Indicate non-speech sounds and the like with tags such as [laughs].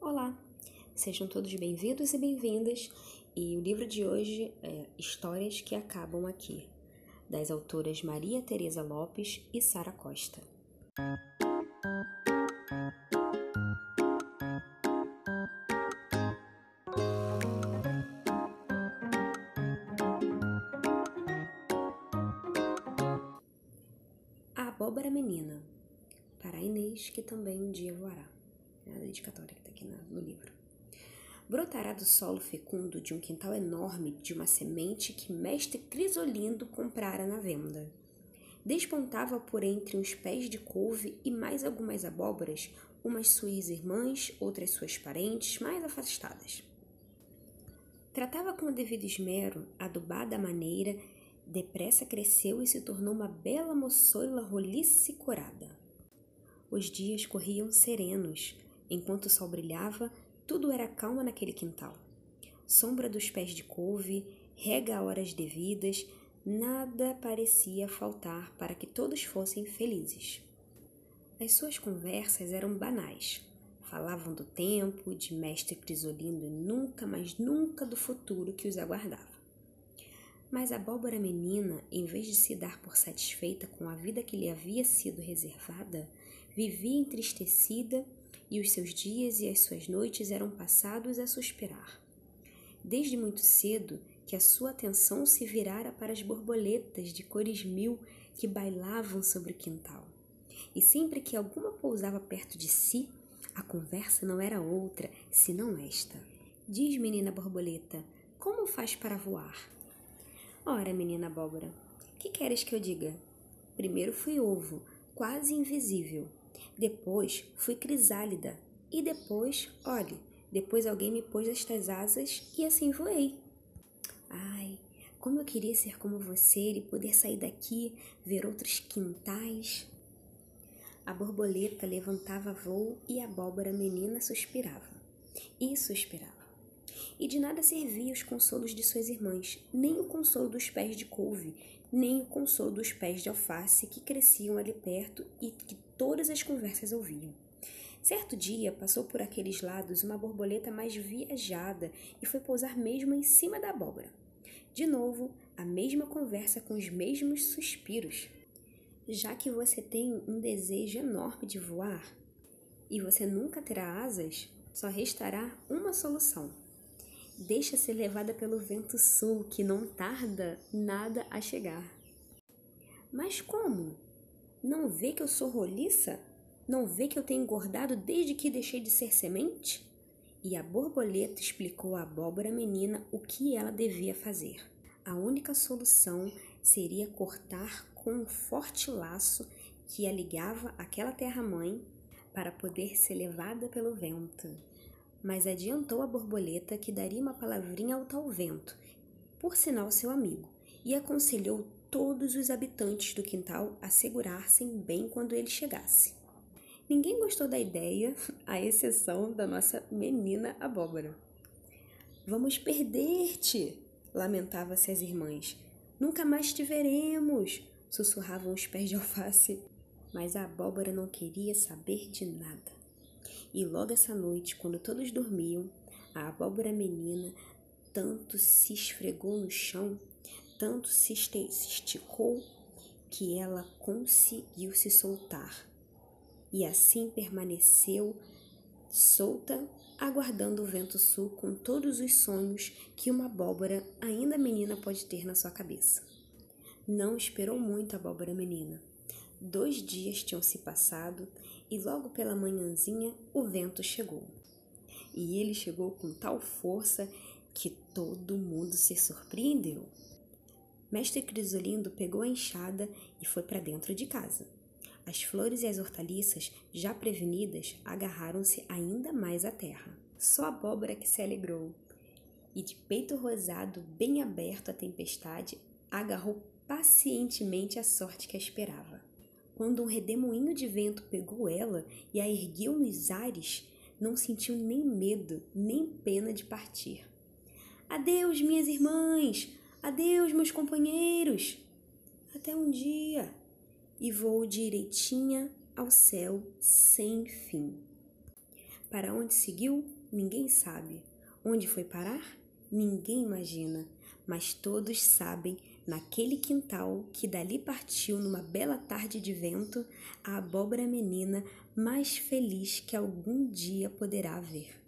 Olá, sejam todos bem-vindos e bem-vindas. E o livro de hoje é Histórias que Acabam Aqui, das autoras Maria Tereza Lopes e Sara Costa. A abóbora menina, para Inês, que também um dia voará. A dedicatória que está aqui no livro. Brotará do solo fecundo de um quintal enorme de uma semente que mestre Crisolindo comprara na venda. Despontava por entre uns pés de couve e mais algumas abóboras, umas suas irmãs, outras suas parentes mais afastadas. Tratava com o devido esmero, adubada à maneira, depressa cresceu e se tornou uma bela moçoila roliça e corada. Os dias corriam serenos, enquanto o sol brilhava, tudo era calma naquele quintal. Sombra dos pés de couve, rega a horas devidas, nada parecia faltar para que todos fossem felizes. As suas conversas eram banais. Falavam do tempo, de mestre Crisolino e nunca, mas nunca do futuro que os aguardava. Mas a abóbora menina, em vez de se dar por satisfeita com a vida que lhe havia sido reservada, vivia entristecida e os seus dias e as suas noites eram passados a suspirar. Desde muito cedo que a sua atenção se virara para as borboletas de cores mil que bailavam sobre o quintal. E sempre que alguma pousava perto de si, a conversa não era outra senão esta: Diz, menina borboleta, como faz para voar? Ora, menina abóbora, que queres que eu diga? Primeiro fui ovo, quase invisível. Depois fui crisálida. E depois, olhe, depois alguém me pôs estas asas e assim voei. Ai, como eu queria ser como você e poder sair daqui, ver outros quintais. A borboleta levantava voo e a abóbora menina suspirava. E suspirava. E de nada servia os consolos de suas irmãs, nem o consolo dos pés de couve, nem o consolo dos pés de alface que cresciam ali perto e que todas as conversas ouviam. Certo dia passou por aqueles lados uma borboleta mais viajada e foi pousar mesmo em cima da abóbora. De novo, a mesma conversa com os mesmos suspiros. Já que você tem um desejo enorme de voar e você nunca terá asas, só restará uma solução. Deixa ser levada pelo vento sul, que não tarda nada a chegar. Mas como? Não vê que eu sou roliça? Não vê que eu tenho engordado desde que deixei de ser semente? E a borboleta explicou à abóbora menina o que ela devia fazer. A única solução seria cortar com um forte laço que a ligava àquela terra-mãe para poder ser levada pelo vento. Mas adiantou a borboleta que daria uma palavrinha ao tal vento, por sinal seu amigo, e aconselhou todos os habitantes do quintal a segurassem bem quando ele chegasse. Ninguém gostou da ideia, [laughs] à exceção da nossa menina abóbora. Vamos perder-te, lamentavam-se as irmãs. Nunca mais te veremos, sussurravam os pés de alface. Mas a abóbora não queria saber de nada. E logo essa noite, quando todos dormiam, a abóbora menina tanto se esfregou no chão tanto se esticou que ela conseguiu se soltar e assim permaneceu solta, aguardando o vento sul com todos os sonhos que uma abóbora ainda menina pode ter na sua cabeça. Não esperou muito a abóbora menina. Dois dias tinham se passado e logo pela manhãzinha o vento chegou. E ele chegou com tal força que todo mundo se surpreendeu. Mestre Crisolindo pegou a enxada e foi para dentro de casa. As flores e as hortaliças, já prevenidas, agarraram-se ainda mais à terra. Só a abóbora que se alegrou. E de peito rosado, bem aberto à tempestade, agarrou pacientemente a sorte que a esperava. Quando um redemoinho de vento pegou ela e a ergueu nos ares, não sentiu nem medo, nem pena de partir. Adeus, minhas irmãs! Adeus, meus companheiros! Até um dia! E vou direitinha ao céu sem fim. Para onde seguiu? Ninguém sabe. Onde foi parar? Ninguém imagina. Mas todos sabem, naquele quintal que dali partiu numa bela tarde de vento, a abóbora menina mais feliz que algum dia poderá ver.